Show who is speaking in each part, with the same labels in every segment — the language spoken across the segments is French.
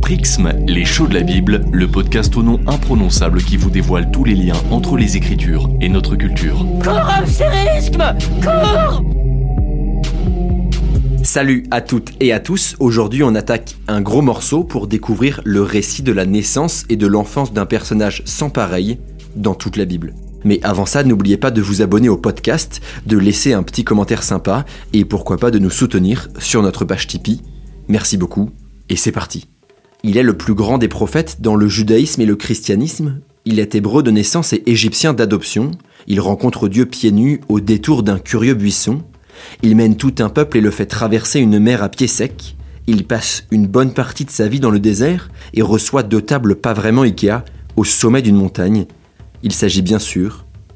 Speaker 1: Prixme, les shows de la Bible, le podcast au nom imprononçable qui vous dévoile tous les liens entre les Écritures et notre culture.
Speaker 2: Cours,
Speaker 3: Salut à toutes et à tous, aujourd'hui on attaque un gros morceau pour découvrir le récit de la naissance et de l'enfance d'un personnage sans pareil dans toute la Bible. Mais avant ça, n'oubliez pas de vous abonner au podcast, de laisser un petit commentaire sympa et pourquoi pas de nous soutenir sur notre page Tipeee. Merci beaucoup et c'est parti. Il est le plus grand des prophètes dans le judaïsme et le christianisme. Il est hébreu de naissance et égyptien d'adoption. Il rencontre Dieu pieds nus au détour d'un curieux buisson. Il mène tout un peuple et le fait traverser une mer à pied sec. Il passe une bonne partie de sa vie dans le désert et reçoit deux tables pas vraiment Ikea au sommet d'une montagne. Il s'agit bien sûr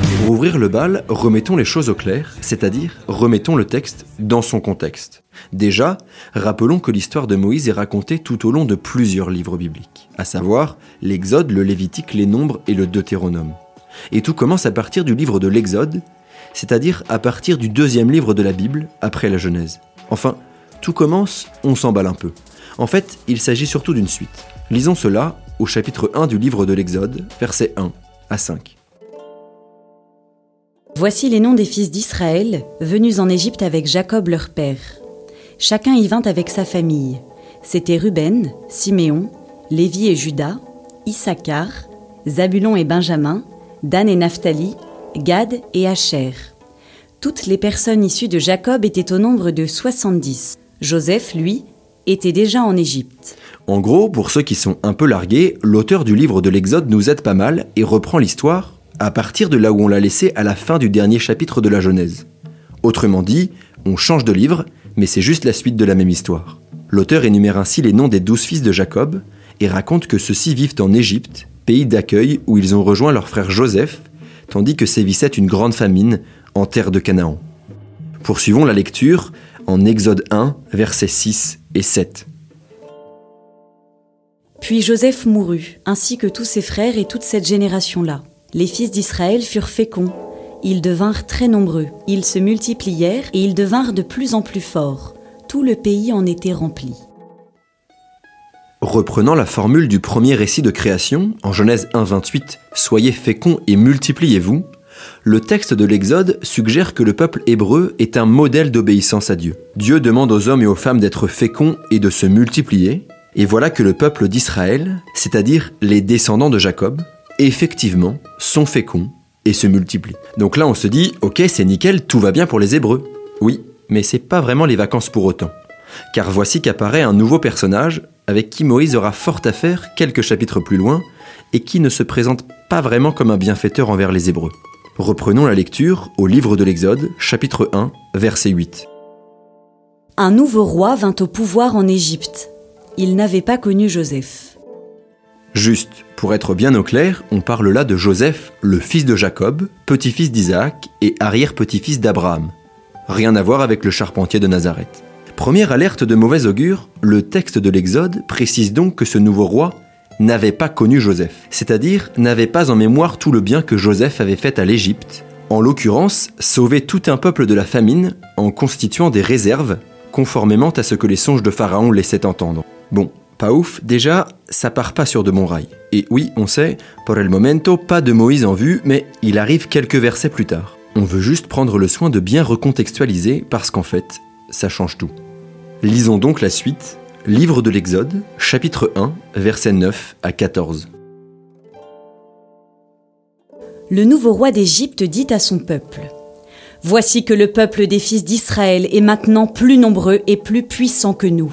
Speaker 3: Pour ouvrir le bal, remettons les choses au clair, c'est-à-dire remettons le texte dans son contexte. Déjà, rappelons que l'histoire de Moïse est racontée tout au long de plusieurs livres bibliques, à savoir l'Exode, le Lévitique, les Nombres et le Deutéronome. Et tout commence à partir du livre de l'Exode, c'est-à-dire à partir du deuxième livre de la Bible, après la Genèse. Enfin, tout commence, on s'emballe un peu. En fait, il s'agit surtout d'une suite. Lisons cela au chapitre 1 du livre de l'Exode, versets 1 à 5.
Speaker 4: Voici les noms des fils d'Israël venus en Égypte avec Jacob leur père. Chacun y vint avec sa famille. C'étaient Ruben, Siméon, Lévi et Judas, Issachar, Zabulon et Benjamin, Dan et Naphtali, Gad et Asher. Toutes les personnes issues de Jacob étaient au nombre de 70. Joseph, lui, était déjà en Égypte.
Speaker 3: En gros, pour ceux qui sont un peu largués, l'auteur du livre de l'Exode nous aide pas mal et reprend l'histoire à partir de là où on l'a laissé à la fin du dernier chapitre de la Genèse. Autrement dit, on change de livre, mais c'est juste la suite de la même histoire. L'auteur énumère ainsi les noms des douze fils de Jacob et raconte que ceux-ci vivent en Égypte, pays d'accueil où ils ont rejoint leur frère Joseph, tandis que sévissait une grande famine en terre de Canaan. Poursuivons la lecture en Exode 1, versets 6 et 7.
Speaker 4: Puis Joseph mourut, ainsi que tous ses frères et toute cette génération-là. Les fils d'Israël furent féconds, ils devinrent très nombreux, ils se multiplièrent et ils devinrent de plus en plus forts. Tout le pays en était rempli.
Speaker 3: Reprenant la formule du premier récit de création, en Genèse 1.28, Soyez féconds et multipliez-vous, le texte de l'Exode suggère que le peuple hébreu est un modèle d'obéissance à Dieu. Dieu demande aux hommes et aux femmes d'être féconds et de se multiplier, et voilà que le peuple d'Israël, c'est-à-dire les descendants de Jacob, effectivement, sont féconds et se multiplient. Donc là, on se dit, ok, c'est nickel, tout va bien pour les Hébreux. Oui, mais c'est pas vraiment les vacances pour autant. Car voici qu'apparaît un nouveau personnage avec qui Moïse aura fort à faire quelques chapitres plus loin et qui ne se présente pas vraiment comme un bienfaiteur envers les Hébreux. Reprenons la lecture au livre de l'Exode, chapitre 1, verset 8.
Speaker 4: Un nouveau roi vint au pouvoir en Égypte. Il n'avait pas connu Joseph.
Speaker 3: Juste, pour être bien au clair, on parle là de Joseph, le fils de Jacob, petit-fils d'Isaac et arrière-petit-fils d'Abraham. Rien à voir avec le charpentier de Nazareth. Première alerte de mauvais augure, le texte de l'Exode précise donc que ce nouveau roi n'avait pas connu Joseph, c'est-à-dire n'avait pas en mémoire tout le bien que Joseph avait fait à l'Égypte, en l'occurrence sauver tout un peuple de la famine en constituant des réserves, conformément à ce que les songes de Pharaon laissaient entendre. Bon, pas déjà, ça part pas sur de bons rails. Et oui, on sait, pour el momento, pas de Moïse en vue, mais il arrive quelques versets plus tard. On veut juste prendre le soin de bien recontextualiser parce qu'en fait, ça change tout. Lisons donc la suite, livre de l'Exode, chapitre 1, versets 9 à 14.
Speaker 4: Le nouveau roi d'Égypte dit à son peuple Voici que le peuple des fils d'Israël est maintenant plus nombreux et plus puissant que nous.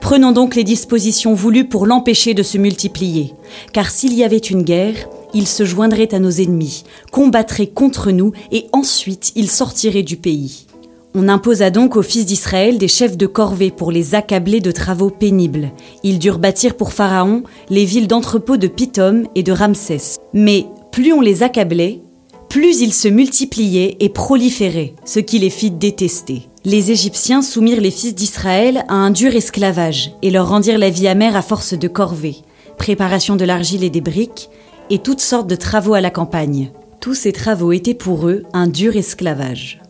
Speaker 4: Prenons donc les dispositions voulues pour l'empêcher de se multiplier, car s'il y avait une guerre, il se joindrait à nos ennemis, combattrait contre nous, et ensuite il sortirait du pays. On imposa donc aux fils d'Israël des chefs de corvée pour les accabler de travaux pénibles. Ils durent bâtir pour Pharaon les villes d'entrepôt de Pithom et de Ramsès. Mais plus on les accablait, plus ils se multipliaient et proliféraient, ce qui les fit détester. Les Égyptiens soumirent les fils d'Israël à un dur esclavage et leur rendirent la vie amère à force de corvées, préparation de l'argile et des briques, et toutes sortes de travaux à la campagne. Tous ces travaux étaient pour eux un dur esclavage.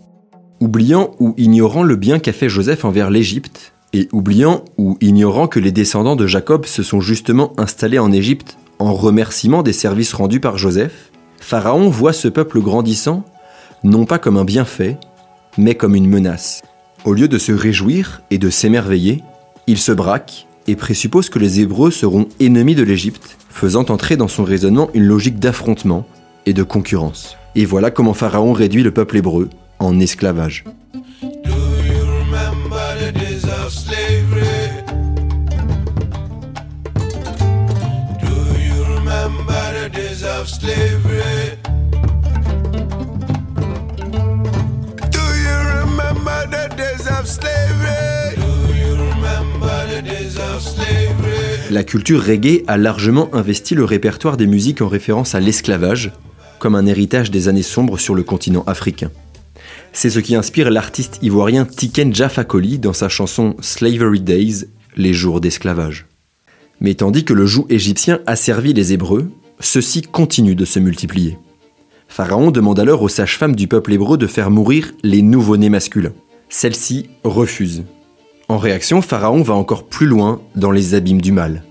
Speaker 3: Oubliant ou ignorant le bien qu'a fait Joseph envers l'Égypte, et oubliant ou ignorant que les descendants de Jacob se sont justement installés en Égypte en remerciement des services rendus par Joseph, Pharaon voit ce peuple grandissant non pas comme un bienfait, mais comme une menace. Au lieu de se réjouir et de s'émerveiller, il se braque et présuppose que les Hébreux seront ennemis de l'Égypte, faisant entrer dans son raisonnement une logique d'affrontement et de concurrence. Et voilà comment Pharaon réduit le peuple hébreu en esclavage. La culture reggae a largement investi le répertoire des musiques en référence à l'esclavage, comme un héritage des années sombres sur le continent africain. C'est ce qui inspire l'artiste ivoirien Tiken Jah Fakoly dans sa chanson Slavery Days, les jours d'esclavage. Mais tandis que le joug égyptien asservit les Hébreux, ceux-ci continuent de se multiplier. Pharaon demande alors aux sages-femmes du peuple hébreu de faire mourir les nouveau-nés masculins. Celles-ci refusent. En réaction, Pharaon va encore plus loin dans les abîmes du mal.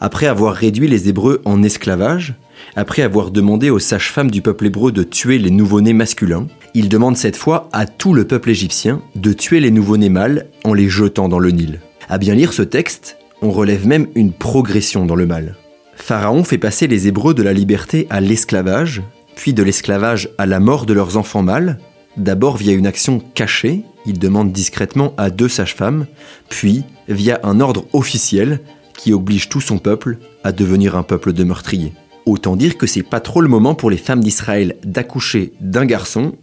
Speaker 3: Après avoir réduit les Hébreux en esclavage, après avoir demandé aux sages-femmes du peuple hébreu de tuer les nouveau-nés masculins, il demande cette fois à tout le peuple égyptien de tuer les nouveau-nés mâles en les jetant dans le Nil. À bien lire ce texte, on relève même une progression dans le mal. Pharaon fait passer les Hébreux de la liberté à l'esclavage, puis de l'esclavage à la mort de leurs enfants mâles, d'abord via une action cachée, il demande discrètement à deux sages-femmes, puis via un ordre officiel qui oblige tout son peuple à devenir un peuple de meurtriers. Autant dire que c'est pas trop le moment pour les femmes d'Israël d'accoucher d'un garçon,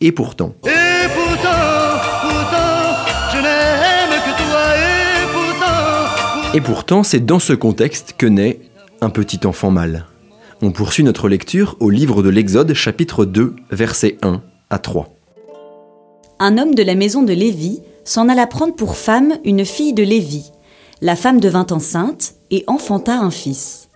Speaker 3: et pourtant.
Speaker 2: Et pourtant, pourtant, je n'aime que toi, et pourtant,
Speaker 3: Et pourtant, c'est dans ce contexte que naît un petit enfant mâle. On poursuit notre lecture au livre de l'Exode chapitre 2 versets 1 à 3.
Speaker 4: Un homme de la maison de Lévi s'en alla prendre pour femme une fille de Lévi. La femme devint enceinte et enfanta un fils.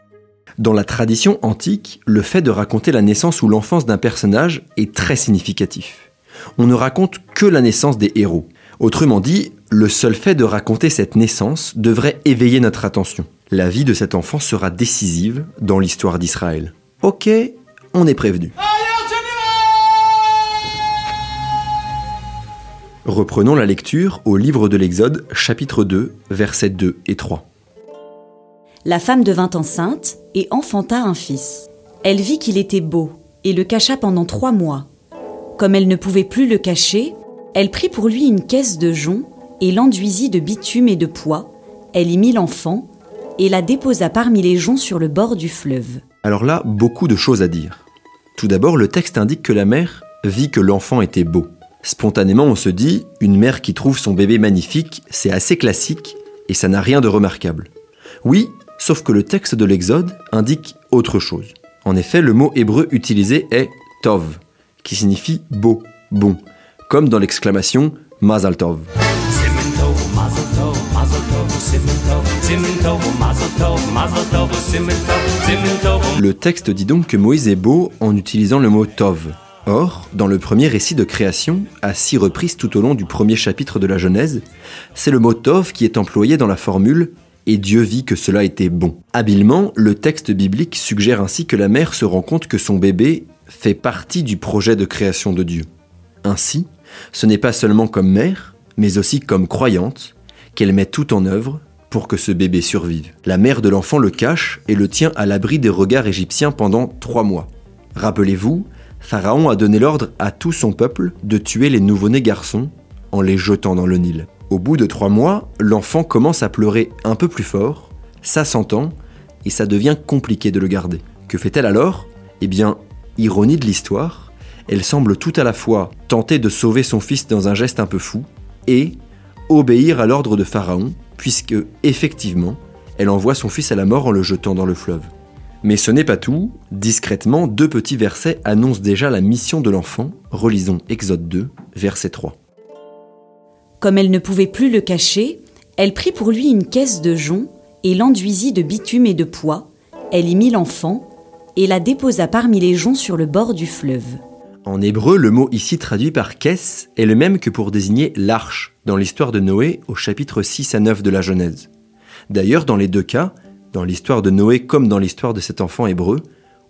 Speaker 3: Dans la tradition antique, le fait de raconter la naissance ou l'enfance d'un personnage est très significatif. On ne raconte que la naissance des héros. Autrement dit, le seul fait de raconter cette naissance devrait éveiller notre attention. La vie de cet enfant sera décisive dans l'histoire d'Israël. Ok, on est prévenu. Reprenons la lecture au livre de l'Exode, chapitre 2, versets 2 et 3.
Speaker 4: La femme devint enceinte et enfanta un fils. Elle vit qu'il était beau et le cacha pendant trois mois. Comme elle ne pouvait plus le cacher, elle prit pour lui une caisse de jonc et l'enduisit de bitume et de pois. Elle y mit l'enfant et la déposa parmi les joncs sur le bord du fleuve.
Speaker 3: Alors là, beaucoup de choses à dire. Tout d'abord, le texte indique que la mère vit que l'enfant était beau. Spontanément, on se dit, une mère qui trouve son bébé magnifique, c'est assez classique et ça n'a rien de remarquable. Oui, sauf que le texte de l'Exode indique autre chose. En effet, le mot hébreu utilisé est tov, qui signifie beau, bon, comme dans l'exclamation Mazal Tov. Le texte dit donc que Moïse est beau en utilisant le mot tov. Or, dans le premier récit de création, à six reprises tout au long du premier chapitre de la Genèse, c'est le mot tov qui est employé dans la formule et Dieu vit que cela était bon. Habilement, le texte biblique suggère ainsi que la mère se rend compte que son bébé fait partie du projet de création de Dieu. Ainsi, ce n'est pas seulement comme mère, mais aussi comme croyante, qu'elle met tout en œuvre pour que ce bébé survive. La mère de l'enfant le cache et le tient à l'abri des regards égyptiens pendant trois mois. Rappelez-vous, Pharaon a donné l'ordre à tout son peuple de tuer les nouveau-nés garçons en les jetant dans le Nil. Au bout de trois mois, l'enfant commence à pleurer un peu plus fort, ça s'entend, et ça devient compliqué de le garder. Que fait-elle alors? Eh bien, ironie de l'histoire, elle semble tout à la fois tenter de sauver son fils dans un geste un peu fou, et obéir à l'ordre de Pharaon, puisque, effectivement, elle envoie son fils à la mort en le jetant dans le fleuve. Mais ce n'est pas tout. Discrètement, deux petits versets annoncent déjà la mission de l'enfant. Relisons Exode 2, verset 3.
Speaker 4: Comme elle ne pouvait plus le cacher, elle prit pour lui une caisse de jonc et l'enduisit de bitume et de pois. Elle y mit l'enfant et la déposa parmi les joncs sur le bord du fleuve.
Speaker 3: En hébreu, le mot ici traduit par caisse est le même que pour désigner l'arche dans l'histoire de Noé au chapitre 6 à 9 de la Genèse. D'ailleurs, dans les deux cas, dans l'histoire de Noé comme dans l'histoire de cet enfant hébreu,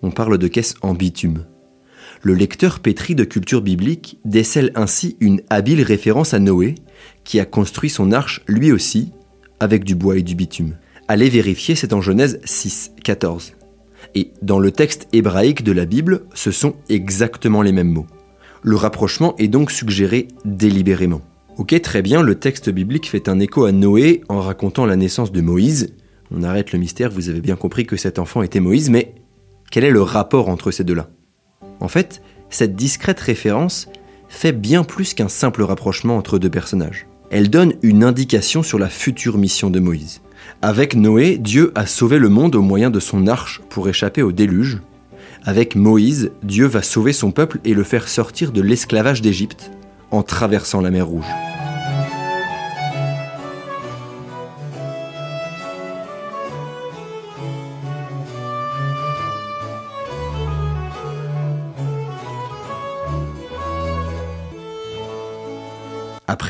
Speaker 3: on parle de caisse en bitume. Le lecteur pétri de culture biblique décèle ainsi une habile référence à Noé, qui a construit son arche lui aussi avec du bois et du bitume. Allez vérifier, c'est en Genèse 6, 14. Et dans le texte hébraïque de la Bible, ce sont exactement les mêmes mots. Le rapprochement est donc suggéré délibérément. Ok, très bien, le texte biblique fait un écho à Noé en racontant la naissance de Moïse. On arrête le mystère, vous avez bien compris que cet enfant était Moïse, mais quel est le rapport entre ces deux-là? En fait, cette discrète référence fait bien plus qu'un simple rapprochement entre deux personnages. Elle donne une indication sur la future mission de Moïse. Avec Noé, Dieu a sauvé le monde au moyen de son arche pour échapper au déluge. Avec Moïse, Dieu va sauver son peuple et le faire sortir de l'esclavage d'Égypte en traversant la mer Rouge.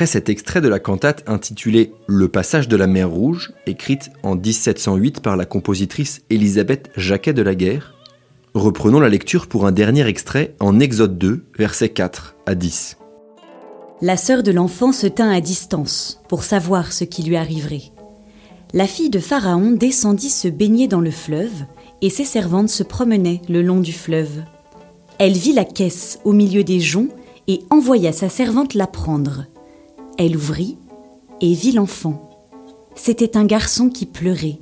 Speaker 3: Cet extrait de la cantate intitulée Le passage de la mer Rouge, écrite en 1708 par la compositrice Élisabeth Jacquet de la Guerre, reprenons la lecture pour un dernier extrait en Exode 2, versets 4 à 10.
Speaker 4: La sœur de l'enfant se tint à distance pour savoir ce qui lui arriverait. La fille de Pharaon descendit se baigner dans le fleuve, et ses servantes se promenaient le long du fleuve. Elle vit la caisse au milieu des joncs et envoya sa servante la prendre. Elle ouvrit et vit l'enfant. C'était un garçon qui pleurait.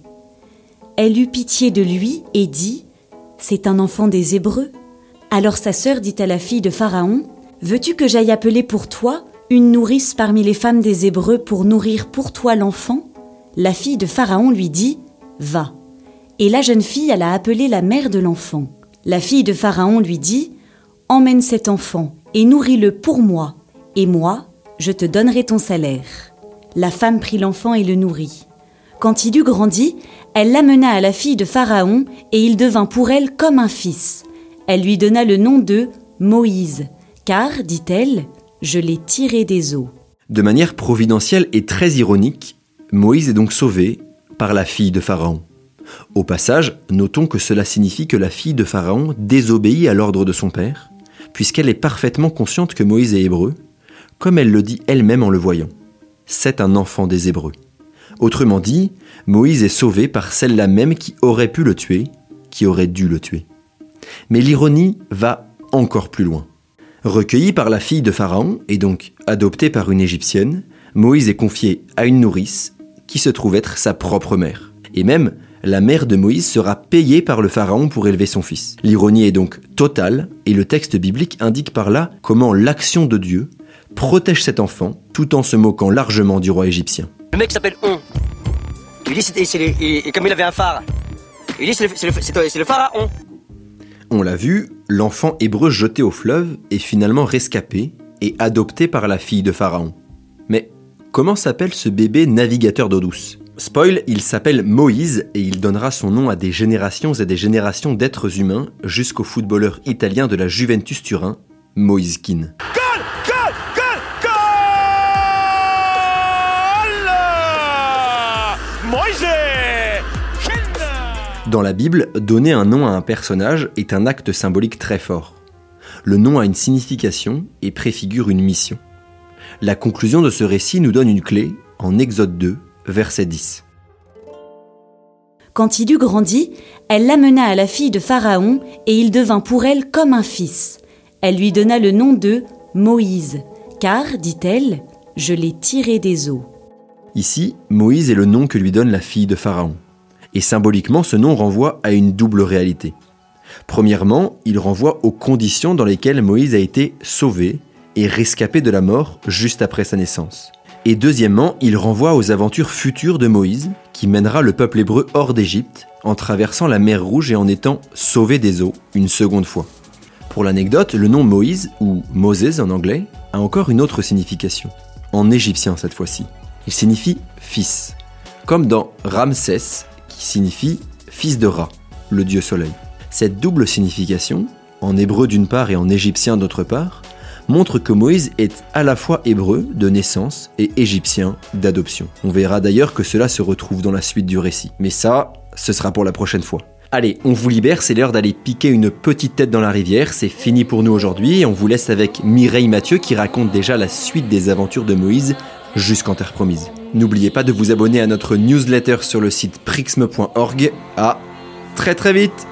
Speaker 4: Elle eut pitié de lui et dit C'est un enfant des Hébreux. Alors sa sœur dit à la fille de Pharaon Veux-tu que j'aille appeler pour toi une nourrice parmi les femmes des Hébreux pour nourrir pour toi l'enfant? La fille de Pharaon lui dit Va. Et la jeune fille alla appeler la mère de l'enfant. La fille de Pharaon lui dit Emmène cet enfant et nourris-le pour moi, et moi, je te donnerai ton salaire. La femme prit l'enfant et le nourrit. Quand il eut grandi, elle l'amena à la fille de Pharaon, et il devint pour elle comme un fils. Elle lui donna le nom de Moïse, car, dit-elle, je l'ai tiré des eaux.
Speaker 3: De manière providentielle et très ironique, Moïse est donc sauvé par la fille de Pharaon. Au passage, notons que cela signifie que la fille de Pharaon désobéit à l'ordre de son père, puisqu'elle est parfaitement consciente que Moïse est hébreu comme elle le dit elle-même en le voyant. C'est un enfant des Hébreux. Autrement dit, Moïse est sauvé par celle-là même qui aurait pu le tuer, qui aurait dû le tuer. Mais l'ironie va encore plus loin. Recueilli par la fille de Pharaon, et donc adopté par une Égyptienne, Moïse est confié à une nourrice qui se trouve être sa propre mère. Et même, la mère de Moïse sera payée par le Pharaon pour élever son fils. L'ironie est donc totale, et le texte biblique indique par là comment l'action de Dieu protège cet enfant tout en se moquant largement du roi égyptien.
Speaker 5: Le mec s'appelle On. Il dit, c'est, c'est le- et, comme il avait un phare, il dit, c'est le, c'est le- pharaon.
Speaker 3: On l'a vu, l'enfant hébreu jeté au fleuve est finalement rescapé et adopté par la fille de Pharaon. Mais comment s'appelle ce bébé navigateur d'eau douce? Spoil, il s'appelle Moïse et il donnera son nom à des générations et des générations d'êtres humains jusqu'au footballeur italien de la Juventus Turin, Moïse Keane. Dans la Bible, donner un nom à un personnage est un acte symbolique très fort. Le nom a une signification et préfigure une mission. La conclusion de ce récit nous donne une clé en Exode 2, verset 10.
Speaker 4: Quand il eut grandi, elle l'amena à la fille de Pharaon, et il devint pour elle comme un fils. Elle lui donna le nom de Moïse, car, dit-elle, je l'ai tiré des eaux.
Speaker 3: Ici, Moïse est le nom que lui donne la fille de Pharaon. Et symboliquement, ce nom renvoie à une double réalité. Premièrement, il renvoie aux conditions dans lesquelles Moïse a été sauvé et rescapé de la mort juste après sa naissance. Et deuxièmement, il renvoie aux aventures futures de Moïse, qui mènera le peuple hébreu hors d'Égypte en traversant la mer Rouge et en étant sauvé des eaux une seconde fois. Pour l'anecdote, le nom Moïse, ou Moses en anglais, a encore une autre signification, en égyptien cette fois-ci. Il signifie fils, comme dans Ramsès, signifie fils de Ra, le dieu soleil. Cette double signification, en hébreu d'une part et en égyptien d'autre part, montre que Moïse est à la fois hébreu de naissance et égyptien d'adoption. On verra d'ailleurs que cela se retrouve dans la suite du récit. Mais ça, ce sera pour la prochaine fois. Allez, on vous libère, c'est l'heure d'aller piquer une petite tête dans la rivière, c'est fini pour nous aujourd'hui, on vous laisse avec Mireille Mathieu qui raconte déjà la suite des aventures de Moïse jusqu'en terre promise. N'oubliez pas de vous abonner à notre newsletter sur le site prixme.org. À très très vite!